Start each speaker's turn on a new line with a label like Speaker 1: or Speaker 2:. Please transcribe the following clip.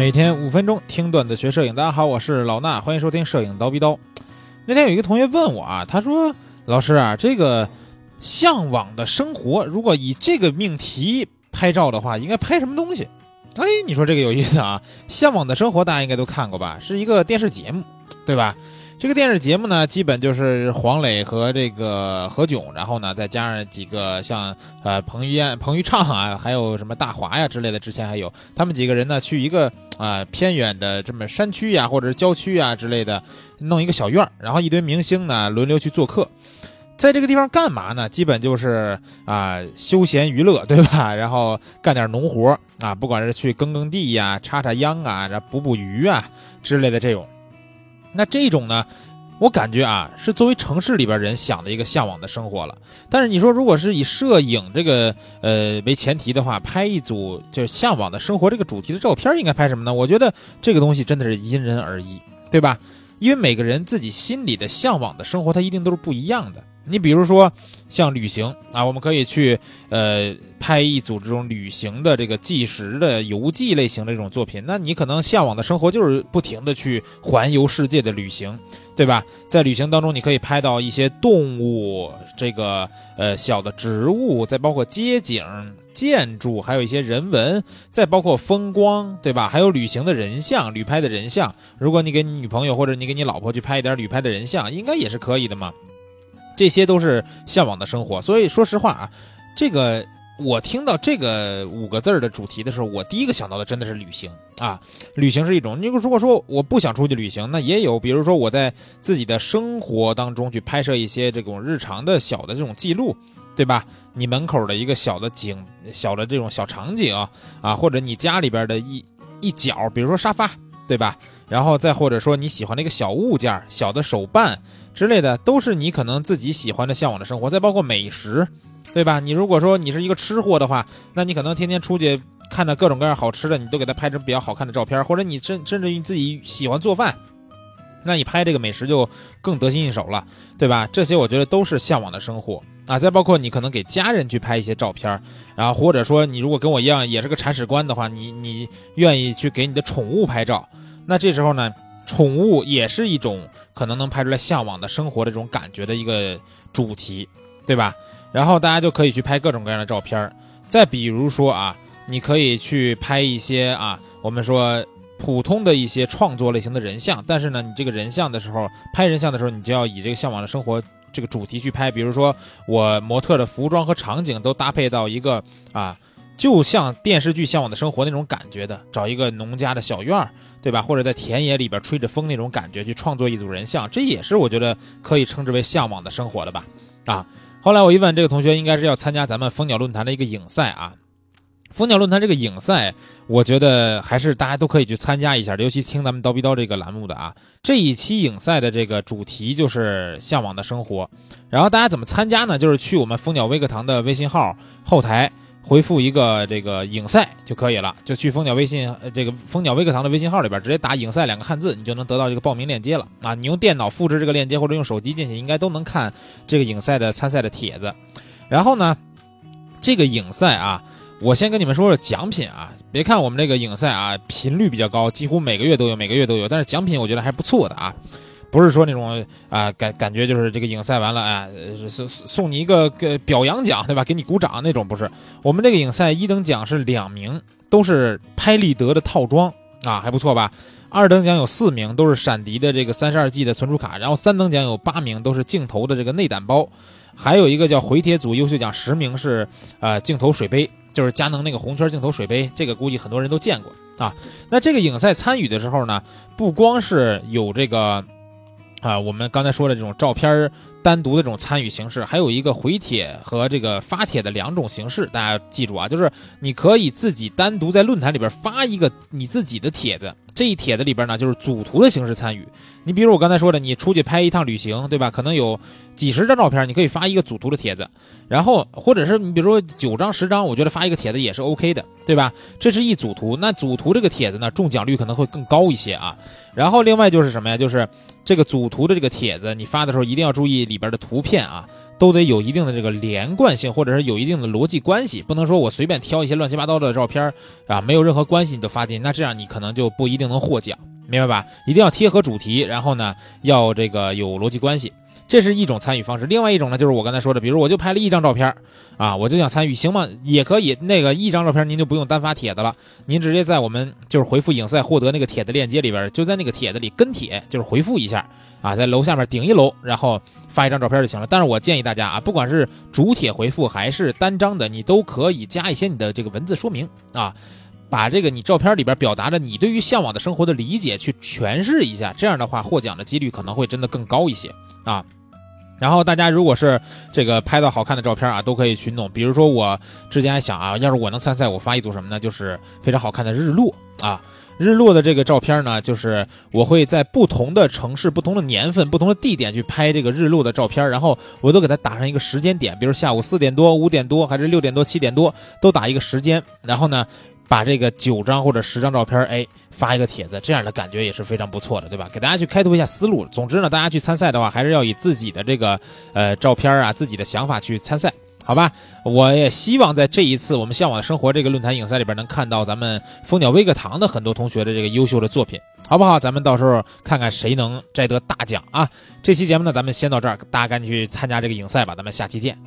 Speaker 1: 每天五分钟听段子学摄影，大家好，我是老衲，欢迎收听摄影刀逼刀。那天有一个同学问我啊，他说：“老师啊，这个向往的生活，如果以这个命题拍照的话，应该拍什么东西？”哎，你说这个有意思啊！向往的生活大家应该都看过吧？是一个电视节目，对吧？这个电视节目呢，基本就是黄磊和这个何炅，然后呢再加上几个像呃彭于晏、彭昱畅啊，还有什么大华呀之类的，之前还有他们几个人呢，去一个啊偏远的这么山区呀，或者是郊区啊之类的，弄一个小院儿，然后一堆明星呢轮流去做客，在这个地方干嘛呢？基本就是啊休闲娱乐，对吧？然后干点农活啊，不管是去耕耕地呀、插插秧啊、然后捕捕鱼啊之类的这种。那这种呢，我感觉啊，是作为城市里边人想的一个向往的生活了。但是你说，如果是以摄影这个呃为前提的话，拍一组就是向往的生活这个主题的照片，应该拍什么呢？我觉得这个东西真的是因人而异，对吧？因为每个人自己心里的向往的生活，它一定都是不一样的。你比如说像旅行啊，我们可以去呃拍一组这种旅行的这个纪实的游记类型的这种作品。那你可能向往的生活就是不停的去环游世界的旅行，对吧？在旅行当中，你可以拍到一些动物，这个呃小的植物，再包括街景、建筑，还有一些人文，再包括风光，对吧？还有旅行的人像，旅拍的人像。如果你给你女朋友或者你给你老婆去拍一点旅拍的人像，应该也是可以的嘛。这些都是向往的生活，所以说实话啊，这个我听到这个五个字的主题的时候，我第一个想到的真的是旅行啊。旅行是一种，你如果说我不想出去旅行，那也有，比如说我在自己的生活当中去拍摄一些这种日常的小的这种记录，对吧？你门口的一个小的景，小的这种小场景啊，或者你家里边的一一角，比如说沙发，对吧？然后再或者说你喜欢的一个小物件、小的手办。之类的都是你可能自己喜欢的、向往的生活，再包括美食，对吧？你如果说你是一个吃货的话，那你可能天天出去看着各种各样好吃的，你都给他拍成比较好看的照片，或者你甚甚至于自己喜欢做饭，那你拍这个美食就更得心应手了，对吧？这些我觉得都是向往的生活啊。再包括你可能给家人去拍一些照片，然后或者说你如果跟我一样也是个铲屎官的话，你你愿意去给你的宠物拍照，那这时候呢？宠物也是一种可能能拍出来向往的生活的这种感觉的一个主题，对吧？然后大家就可以去拍各种各样的照片儿再比如说啊，你可以去拍一些啊，我们说普通的一些创作类型的人像，但是呢，你这个人像的时候，拍人像的时候，你就要以这个向往的生活这个主题去拍。比如说，我模特的服装和场景都搭配到一个啊，就像电视剧《向往的生活》那种感觉的，找一个农家的小院儿。对吧？或者在田野里边吹着风那种感觉去创作一组人像，这也是我觉得可以称之为向往的生活的吧？啊！后来我一问这个同学，应该是要参加咱们蜂鸟论坛的一个影赛啊。蜂鸟论坛这个影赛，我觉得还是大家都可以去参加一下，尤其听咱们刀逼刀这个栏目的啊。这一期影赛的这个主题就是向往的生活，然后大家怎么参加呢？就是去我们蜂鸟微课堂的微信号后台。回复一个这个影赛就可以了，就去蜂鸟微信呃这个蜂鸟微课堂的微信号里边直接打影赛两个汉字，你就能得到这个报名链接了啊！你用电脑复制这个链接或者用手机进去，应该都能看这个影赛的参赛的帖子。然后呢，这个影赛啊，我先跟你们说说奖品啊，别看我们这个影赛啊频率比较高，几乎每个月都有，每个月都有，但是奖品我觉得还不错的啊。不是说那种啊感感觉就是这个影赛完了啊送送你一个个表扬奖对吧？给你鼓掌那种不是。我们这个影赛一等奖是两名，都是拍立得的套装啊，还不错吧？二等奖有四名，都是闪迪的这个三十二 G 的存储卡，然后三等奖有八名，都是镜头的这个内胆包，还有一个叫回帖组优秀奖十名是呃镜头水杯，就是佳能那个红圈镜头水杯，这个估计很多人都见过啊。那这个影赛参与的时候呢，不光是有这个。啊，我们刚才说的这种照片单独的这种参与形式，还有一个回帖和这个发帖的两种形式，大家记住啊，就是你可以自己单独在论坛里边发一个你自己的帖子，这一帖子里边呢就是组图的形式参与。你比如我刚才说的，你出去拍一趟旅行，对吧？可能有几十张照片，你可以发一个组图的帖子，然后或者是你比如说九张十张，我觉得发一个帖子也是 OK 的，对吧？这是一组图，那组图这个帖子呢，中奖率可能会更高一些啊。然后另外就是什么呀？就是。这个组图的这个帖子，你发的时候一定要注意里边的图片啊，都得有一定的这个连贯性，或者是有一定的逻辑关系，不能说我随便挑一些乱七八糟的照片啊，没有任何关系你都发进去，那这样你可能就不一定能获奖，明白吧？一定要贴合主题，然后呢，要这个有逻辑关系。这是一种参与方式，另外一种呢，就是我刚才说的，比如我就拍了一张照片啊，我就想参与，行吗？也可以，那个一张照片您就不用单发帖子了，您直接在我们就是回复影赛获得那个帖子链接里边，就在那个帖子里跟帖，就是回复一下啊，在楼下面顶一楼，然后发一张照片就行了。但是我建议大家啊，不管是主帖回复还是单张的，你都可以加一些你的这个文字说明啊，把这个你照片里边表达的你对于向往的生活的理解去诠释一下，这样的话获奖的几率可能会真的更高一些啊。然后大家如果是这个拍到好看的照片啊，都可以去弄。比如说我之前还想啊，要是我能参赛，我发一组什么呢？就是非常好看的日落啊。日落的这个照片呢，就是我会在不同的城市、不同的年份、不同的地点去拍这个日落的照片，然后我都给它打上一个时间点，比如下午四点多、五点多，还是六点多、七点多，都打一个时间。然后呢，把这个九张或者十张照片，哎。发一个帖子，这样的感觉也是非常不错的，对吧？给大家去开拓一下思路。总之呢，大家去参赛的话，还是要以自己的这个呃照片啊、自己的想法去参赛，好吧？我也希望在这一次我们向往的生活这个论坛影赛里边，能看到咱们蜂鸟微课堂的很多同学的这个优秀的作品，好不好？咱们到时候看看谁能摘得大奖啊！这期节目呢，咱们先到这儿，大家赶紧去参加这个影赛吧，咱们下期见。